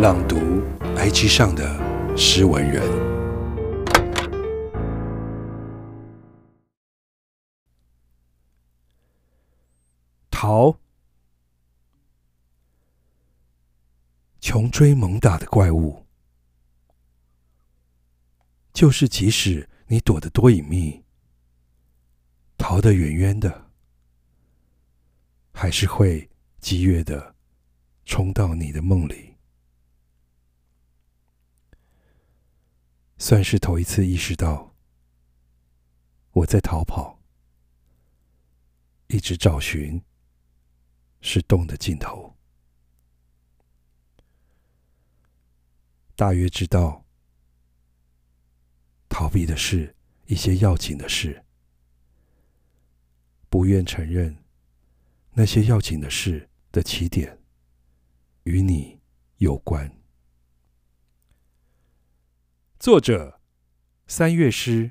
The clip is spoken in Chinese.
朗读 IG 上的诗文人，逃，穷追猛打的怪物，就是即使你躲得多隐秘，逃得远远的，还是会激越的冲到你的梦里。算是头一次意识到，我在逃跑，一直找寻是洞的尽头。大约知道，逃避的是一些要紧的事，不愿承认那些要紧的事的起点与你有关。作者：三月诗。